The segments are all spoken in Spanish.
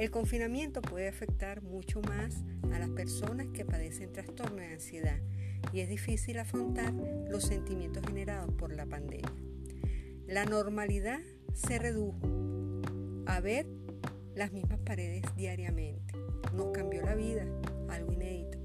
El confinamiento puede afectar mucho más a las personas que padecen trastorno de ansiedad y es difícil afrontar los sentimientos generados por la pandemia. La normalidad se redujo a ver las mismas paredes diariamente. Nos cambió la vida, algo inédito.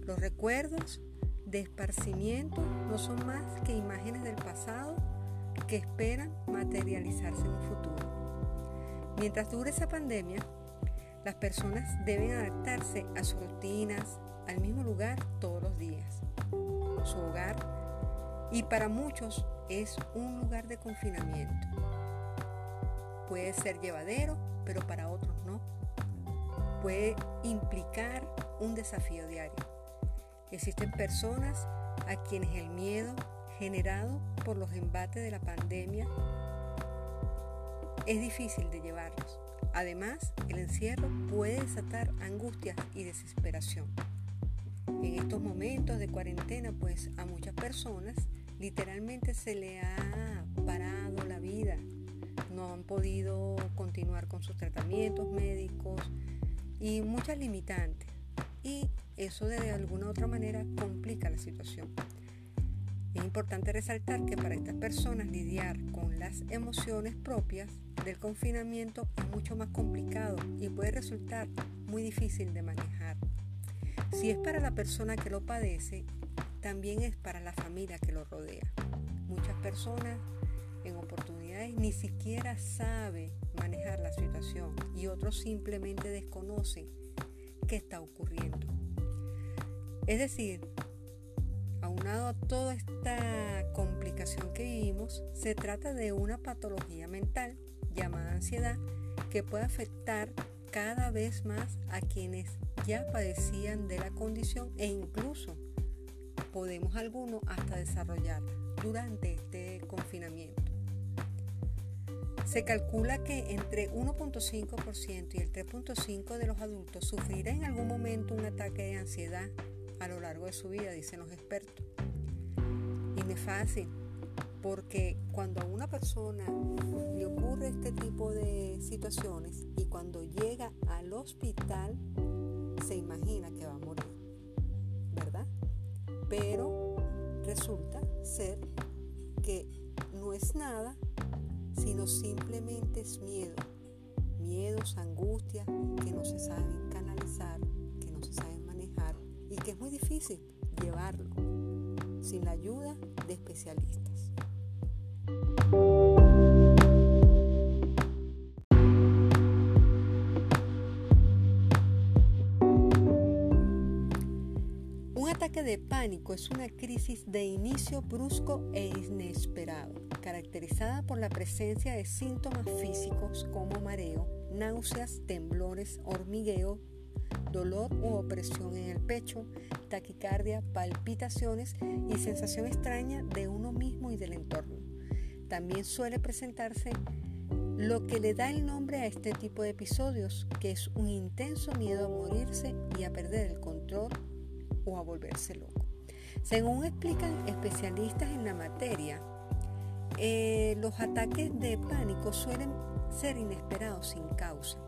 Los recuerdos de esparcimiento no son más que imágenes del pasado que esperan materializarse en un futuro. Mientras dure esa pandemia, las personas deben adaptarse a sus rutinas, al mismo lugar todos los días. Su hogar y para muchos es un lugar de confinamiento. Puede ser llevadero, pero para otros no. Puede implicar un desafío diario. Existen personas a quienes el miedo generado por los embates de la pandemia es difícil de llevarlos. Además, el encierro puede desatar angustias y desesperación. En estos momentos de cuarentena, pues a muchas personas literalmente se le ha parado la vida. No han podido continuar con sus tratamientos médicos y muchas limitantes. Y eso de alguna u otra manera complica la situación. Es importante resaltar que para estas personas lidiar con las emociones propias del confinamiento es mucho más complicado y puede resultar muy difícil de manejar. Si es para la persona que lo padece, también es para la familia que lo rodea. Muchas personas en oportunidades ni siquiera saben manejar la situación y otros simplemente desconocen qué está ocurriendo. Es decir, aunado a toda esta complicación que vivimos, se trata de una patología mental llamada ansiedad que puede afectar cada vez más a quienes ya padecían de la condición e incluso podemos algunos hasta desarrollarla durante este confinamiento. Se calcula que entre 1.5% y el 3.5% de los adultos sufrirá en algún momento un ataque de ansiedad a lo largo de su vida, dicen los expertos. Y no es fácil, porque cuando a una persona le ocurre este tipo de situaciones y cuando llega al hospital, se imagina que va a morir, ¿verdad? Pero resulta ser que no es nada, sino simplemente es miedo. Miedos, angustias que no se saben canalizar, que no se saben que es muy difícil llevarlo sin la ayuda de especialistas. Un ataque de pánico es una crisis de inicio brusco e inesperado, caracterizada por la presencia de síntomas físicos como mareo, náuseas, temblores, hormigueo, dolor u opresión en el pecho, taquicardia, palpitaciones y sensación extraña de uno mismo y del entorno. También suele presentarse lo que le da el nombre a este tipo de episodios, que es un intenso miedo a morirse y a perder el control o a volverse loco. Según explican especialistas en la materia, eh, los ataques de pánico suelen ser inesperados sin causa.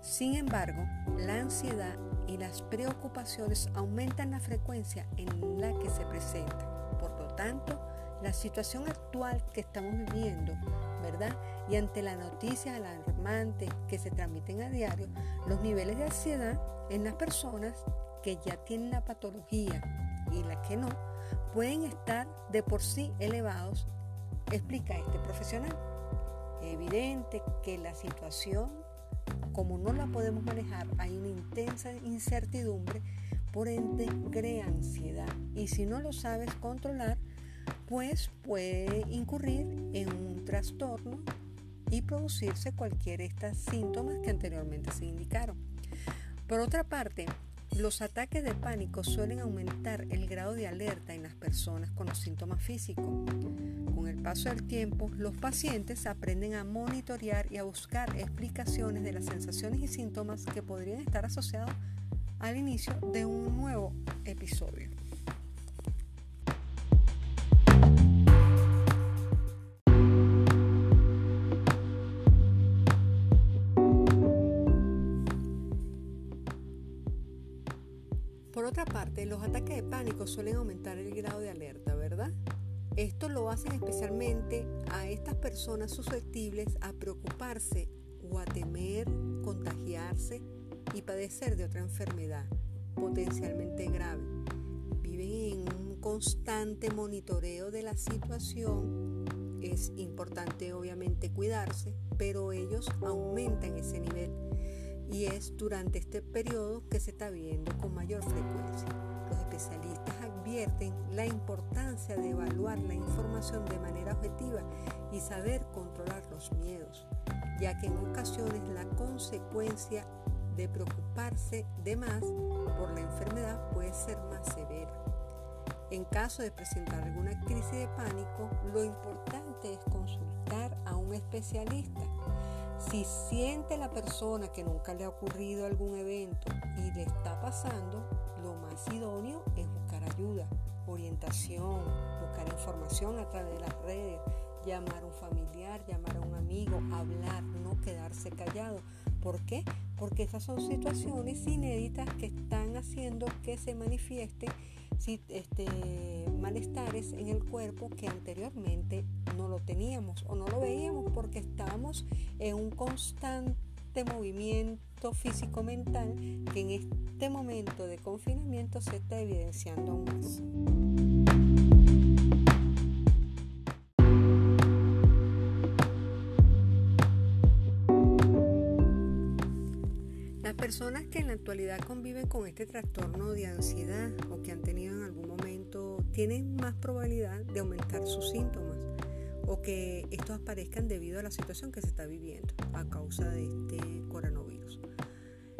Sin embargo, la ansiedad y las preocupaciones aumentan la frecuencia en la que se presentan. Por lo tanto, la situación actual que estamos viviendo, ¿verdad? Y ante la noticia alarmante que se transmiten a diario, los niveles de ansiedad en las personas que ya tienen la patología y las que no, pueden estar de por sí elevados, explica este profesional. Es evidente que la situación, como no la podemos manejar, hay una intensa incertidumbre, por ende crea ansiedad. Y si no lo sabes controlar, pues puede incurrir en un trastorno y producirse cualquiera de estos síntomas que anteriormente se indicaron. Por otra parte, los ataques de pánico suelen aumentar el grado de alerta en las personas con los síntomas físicos. Con el paso del tiempo, los pacientes aprenden a monitorear y a buscar explicaciones de las sensaciones y síntomas que podrían estar asociados al inicio de un nuevo episodio. Otra parte, los ataques de pánico suelen aumentar el grado de alerta, ¿verdad? Esto lo hacen especialmente a estas personas susceptibles a preocuparse o a temer contagiarse y padecer de otra enfermedad potencialmente grave. Viven en un constante monitoreo de la situación. Es importante obviamente cuidarse, pero ellos aumentan ese nivel y es durante este periodo que se está viendo con mayor frecuencia. Los especialistas advierten la importancia de evaluar la información de manera objetiva y saber controlar los miedos, ya que en ocasiones la consecuencia de preocuparse de más por la enfermedad puede ser más severa. En caso de presentar alguna crisis de pánico, lo importante es consultar a un especialista si siente la persona que nunca le ha ocurrido algún evento y le está pasando, lo más idóneo es buscar ayuda, orientación, buscar información a través de las redes, llamar a un familiar, llamar a un amigo, hablar, no quedarse callado. ¿Por qué? Porque esas son situaciones inéditas que están haciendo que se manifieste este, malestares en el cuerpo que anteriormente no lo teníamos o no lo veíamos porque estábamos en un constante movimiento físico-mental que en este momento de confinamiento se está evidenciando aún más. Personas que en la actualidad conviven con este trastorno de ansiedad o que han tenido en algún momento tienen más probabilidad de aumentar sus síntomas o que estos aparezcan debido a la situación que se está viviendo a causa de este coronavirus.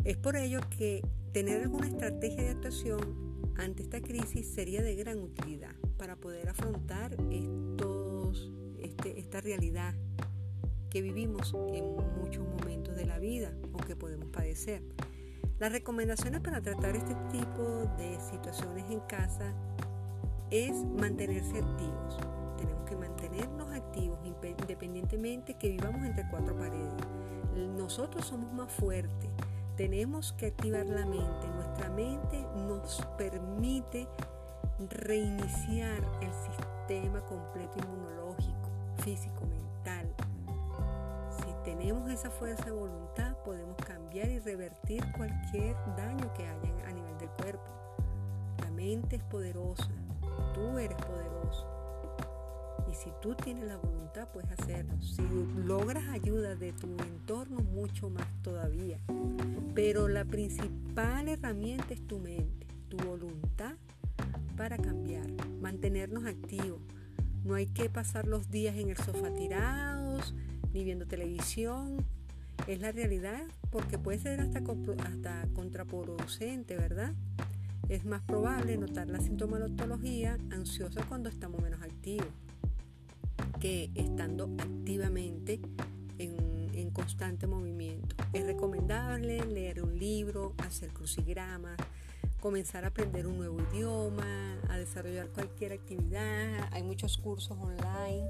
Es por ello que tener alguna estrategia de actuación ante esta crisis sería de gran utilidad para poder afrontar estos, este, esta realidad que vivimos en muchos momentos de la vida o que podemos padecer. Las recomendaciones para tratar este tipo de situaciones en casa es mantenerse activos. Tenemos que mantenernos activos independientemente que vivamos entre cuatro paredes. Nosotros somos más fuertes. Tenemos que activar la mente. Nuestra mente nos permite reiniciar el sistema completo inmunológico, físico, mental, tenemos esa fuerza de voluntad, podemos cambiar y revertir cualquier daño que haya a nivel del cuerpo. La mente es poderosa, tú eres poderoso. Y si tú tienes la voluntad, puedes hacerlo. Si logras ayuda de tu entorno, mucho más todavía. Pero la principal herramienta es tu mente, tu voluntad para cambiar, mantenernos activos. No hay que pasar los días en el sofá tirados, ni viendo televisión. Es la realidad porque puede ser hasta, hasta contraproducente, ¿verdad? Es más probable notar la sintomatología ansiosa cuando estamos menos activos que estando activamente en, en constante movimiento. Es recomendable leer un libro, hacer crucigramas, comenzar a aprender un nuevo idioma, a desarrollar cualquier actividad. Hay muchos cursos online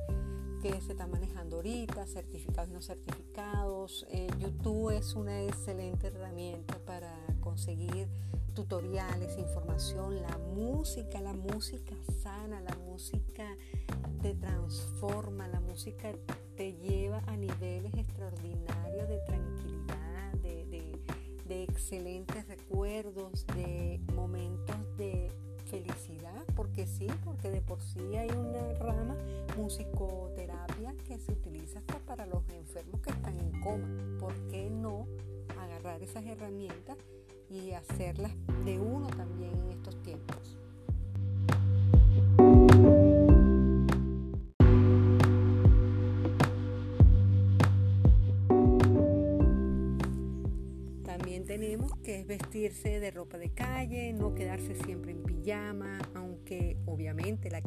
que se está manejando ahorita, certificados y no certificados. Eh, YouTube es una excelente herramienta para conseguir tutoriales, información, la música, la música sana, la música te transforma, la música te lleva a niveles extraordinarios de tranquilidad, de, de excelentes recuerdos, de momentos de felicidad, porque sí, porque de por sí hay una rama musicoterapia que se utiliza hasta para los enfermos que están en coma. ¿Por qué no agarrar esas herramientas y hacerlas de uno también en estos tiempos? Tenemos que es vestirse de ropa de calle, no quedarse siempre en pijama, aunque obviamente la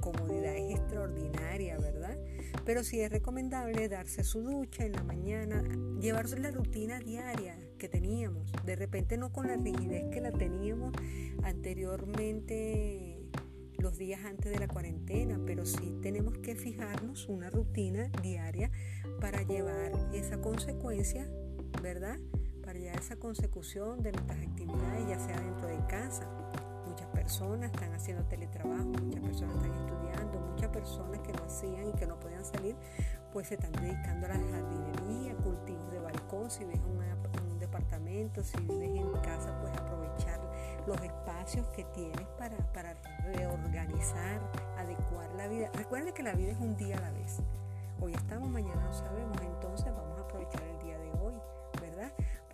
comodidad es extraordinaria, ¿verdad? Pero sí es recomendable darse su ducha en la mañana, llevarse la rutina diaria que teníamos, de repente no con la rigidez que la teníamos anteriormente los días antes de la cuarentena, pero sí tenemos que fijarnos una rutina diaria para llevar esa consecuencia, ¿verdad? Esa consecución de nuestras actividades, ya sea dentro de casa. Muchas personas están haciendo teletrabajo, muchas personas están estudiando, muchas personas que no hacían y que no podían salir, pues se están dedicando a la jardinería, cultivos de balcón, si vives en un departamento, si vives en casa, pues aprovechar los espacios que tienes para, reorganizar, adecuar la vida. Recuerda que la vida es un día a la vez. Hoy estamos, mañana no sabemos, entonces vamos a aprovechar el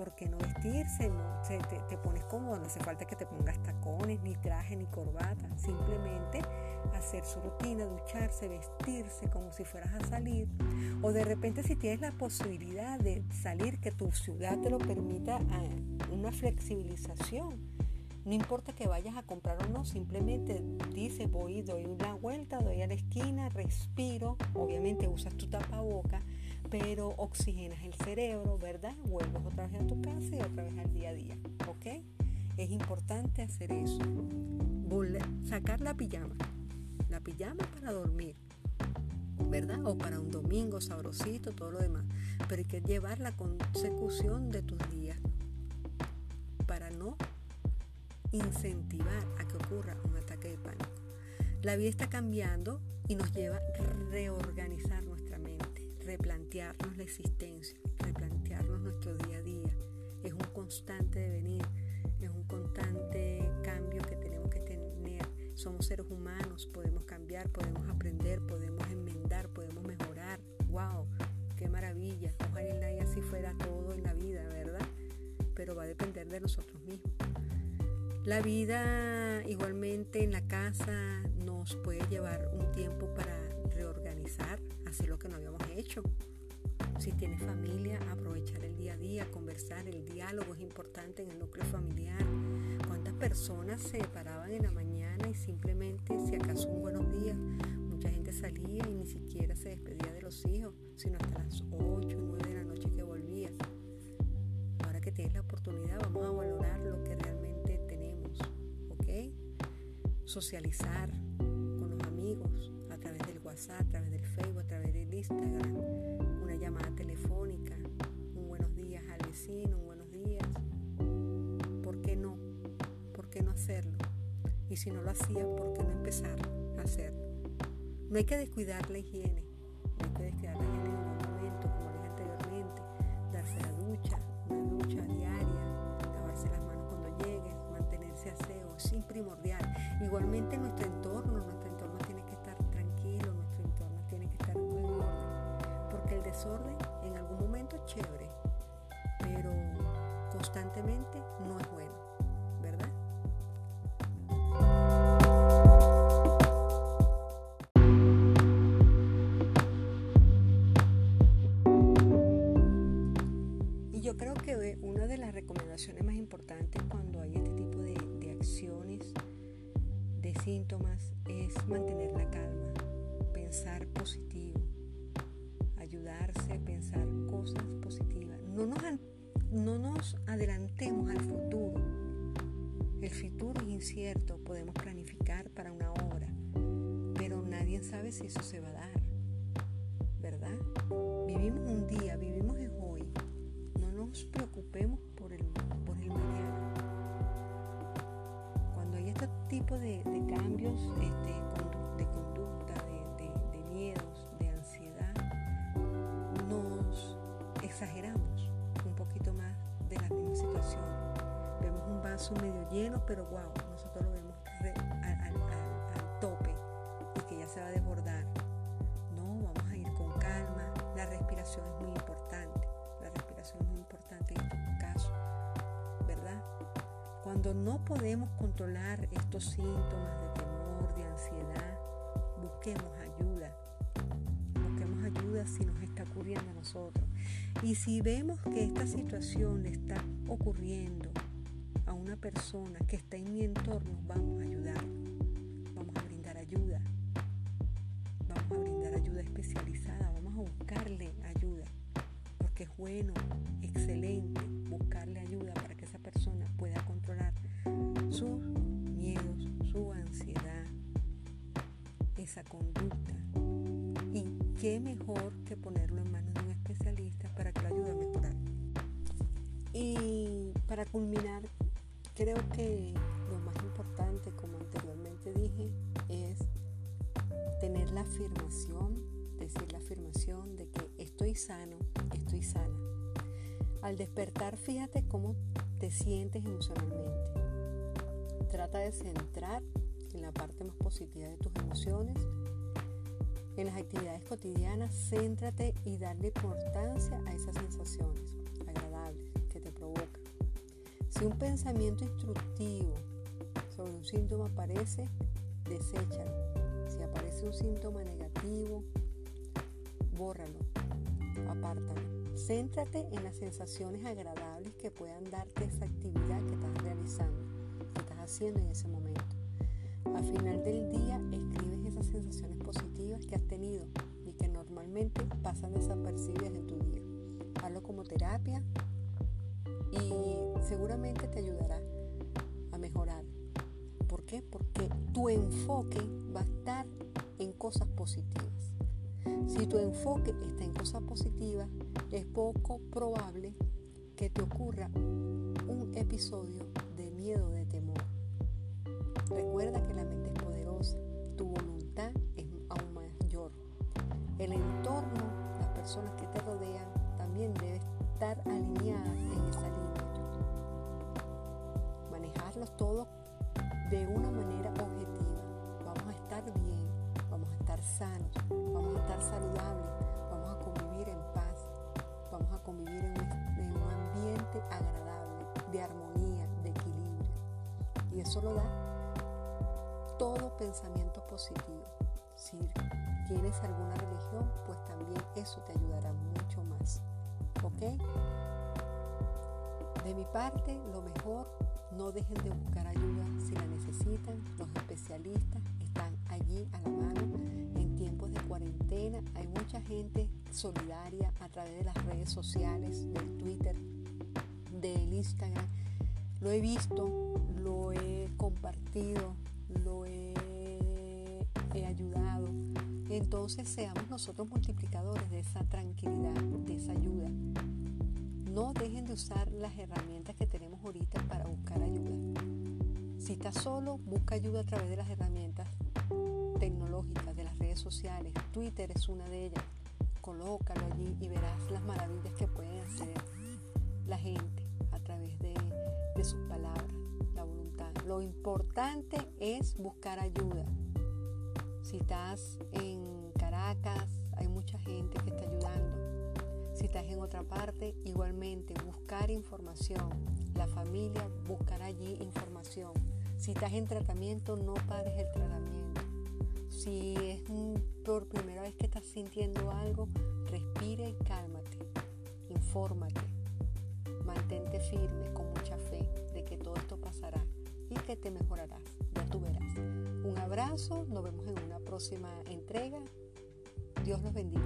¿verdad? Porque no vestirse, no, te, te, pones cómodo, no hace falta que te pongas tacones, ni traje, ni corbata, simplemente hacer su rutina, ducharse, vestirse como si fueras a salir, o de repente si tienes la posibilidad de salir, que tu ciudad te lo permita, ah, una flexibilización. No importa que vayas a comprar o no, simplemente dices voy, doy una vuelta, doy a la esquina, respiro, obviamente usas tu tapaboca, pero oxigenas el cerebro, ¿verdad? Vuelves otra vez a tu casa y otra vez al día a día, ¿ok? Es importante hacer eso. sacar la pijama, la pijama para dormir, ¿verdad? O para un domingo sabrosito, todo lo demás. Pero hay que llevar la consecución de tus días para no incentivar a que ocurra un ataque de pánico. La vida está cambiando y nos lleva a reorganizar nuestra mente, replantearnos la existencia, replantearnos nuestro día a día. Es un constante devenir, es un constante cambio que tenemos que tener. Somos seres humanos, podemos cambiar, podemos aprender, podemos enmendar, podemos mejorar. ¡Wow! ¡Qué maravilla! Ojalá y así fuera todo en la vida, ¿verdad? Pero va a depender de nosotros mismos. La vida igualmente en la casa nos puede llevar un tiempo para reorganizar, hacer lo que no habíamos hecho. Si tienes familia, aprovechar el día a día, conversar, el diálogo es importante en el núcleo familiar. ¿Cuántas personas se paraban en la mañana y simplemente, si acaso un buenos días, mucha gente salía y ni siquiera se despedía de los hijos, sino hasta las 8 o 9 de la noche que volvía? Ahora que tienes la oportunidad, vamos a valorar lo que realmente socializar con los amigos a WhatsApp, a través del Facebook, a través del Instagram, una llamada telefónica, un buenos días al vecino, un buenos días. ¿Por qué no? ¿Por qué no hacerlo? Y si no lo hacía, ¿por qué no empezar a hacerlo? No hay que descuidar la higiene, no hay que descuidar la higiene en ningún momento, como dije anteriormente, darse la ducha, una ducha diaria, lavarse las manos cuando llegue, mantenerse aseo, es primordial Igualmente entorno, nuestro entorno en algún momento es chévere, pero constantemente no es bueno, ¿verdad? Y yo creo que una de las recomendaciones más importantes cuando hay este tipo de, de acciones síntomas es mantener la calma, pensar positivo, ayudarse a pensar cosas positivas. No nos, no nos adelantemos al futuro. El futuro es incierto, podemos planificar para una hora, pero nadie sabe si eso se va a dar, ¿verdad? Vivimos un día, vivimos en hoy. No nos preocupemos por el, por el mañana tipo de, cambios este, de conducta, de, miedos, exageramos un poquito más de la misma situación. Vemos un vaso medio lleno, pero wow, nosotros lo vemos al tope y que ya se va a desbordar. No, vamos a ir con calma. La respiración es muy importante. La respiración es muy importante en estos casos, ¿verdad? Cuando no podemos controlar estos síntomas de temor, de ansiedad, busquemos ayuda. Si nos está ocurriendo a nosotros. Y si vemos que esta situación le está ocurriendo a una persona que está en mi entorno, vamos a ayudar. Vamos a brindar ayuda. Vamos a brindar ayuda especializada. Vamos a buscarle ayuda. Porque es bueno, excelente buscarle ayuda para que esa persona pueda controlar sus miedos, su ansiedad, esa conducta. Qué mejor que ponerlo en manos de un especialista para que lo ayude a mejorar. Y para culminar, creo que lo más importante, como anteriormente dije, es tener la afirmación, decir la afirmación de que estoy sano, estoy sana. Al despertar, fíjate cómo te sientes emocionalmente. Trata de centrar en la parte más positiva de tus emociones. En las actividades cotidianas, céntrate y darle importancia a esas sensaciones agradables que te provocan. Si un pensamiento instructivo sobre un síntoma aparece, deséchalo. Si aparece un síntoma negativo, bórralo, apártalo. Céntrate en las sensaciones agradables que puedan darte esa actividad que estás realizando, que estás haciendo en ese momento. Al final del día escribes esas sensaciones positivas que has tenido y que normalmente pasan desapercibidas en tu día. Hazlo como terapia y seguramente te ayudará a mejorar. ¿Por qué? Porque tu enfoque va a estar en cosas positivas. Si tu enfoque está en cosas positivas, es poco probable que te ocurra un episodio de miedo, de temor. Recuerda que la mente es poderosa, tu voluntad personas que te rodean, también deben estar alineadas en esa línea. Manejarlos todos de una manera objetiva. Vamos a estar bien, vamos a estar sanos, vamos a estar saludables, vamos a convivir en paz, vamos a convivir en un, ambiente agradable, de armonía, de equilibrio. Y eso lo da todo pensamiento positivo. Si tienes alguna religión, pues también eso te ayudará mucho más. ¿Ok? De mi parte, lo mejor, no dejen de buscar ayuda si la necesitan. Los especialistas están allí a la mano en tiempos de cuarentena. Hay mucha gente solidaria a través de las redes sociales, del Twitter, del Instagram. Lo he visto, lo he compartido, lo he, ayudado. Entonces seamos nosotros multiplicadores de esa tranquilidad, de esa ayuda. No dejen de usar las herramientas que tenemos ahorita para buscar ayuda. Si estás solo, busca ayuda a través de las herramientas tecnológicas, de las redes sociales. Twitter es una de ellas. Colócalo allí y verás las maravillas que pueden hacer la gente a través de sus palabras. Lo importante es buscar ayuda. Si estás en Caracas, hay mucha gente que está ayudando. Si estás en otra parte, igualmente buscar información. La familia buscará allí información. Si estás en tratamiento, no pares el tratamiento. Si es por primera vez que estás sintiendo algo, respira y cálmate. Infórmate. Mantente firme con mucha fe de que todo esto pasará y que te mejorarás. Ya tú verás. Un abrazo, nos vemos en una próxima entrega. Dios los bendiga.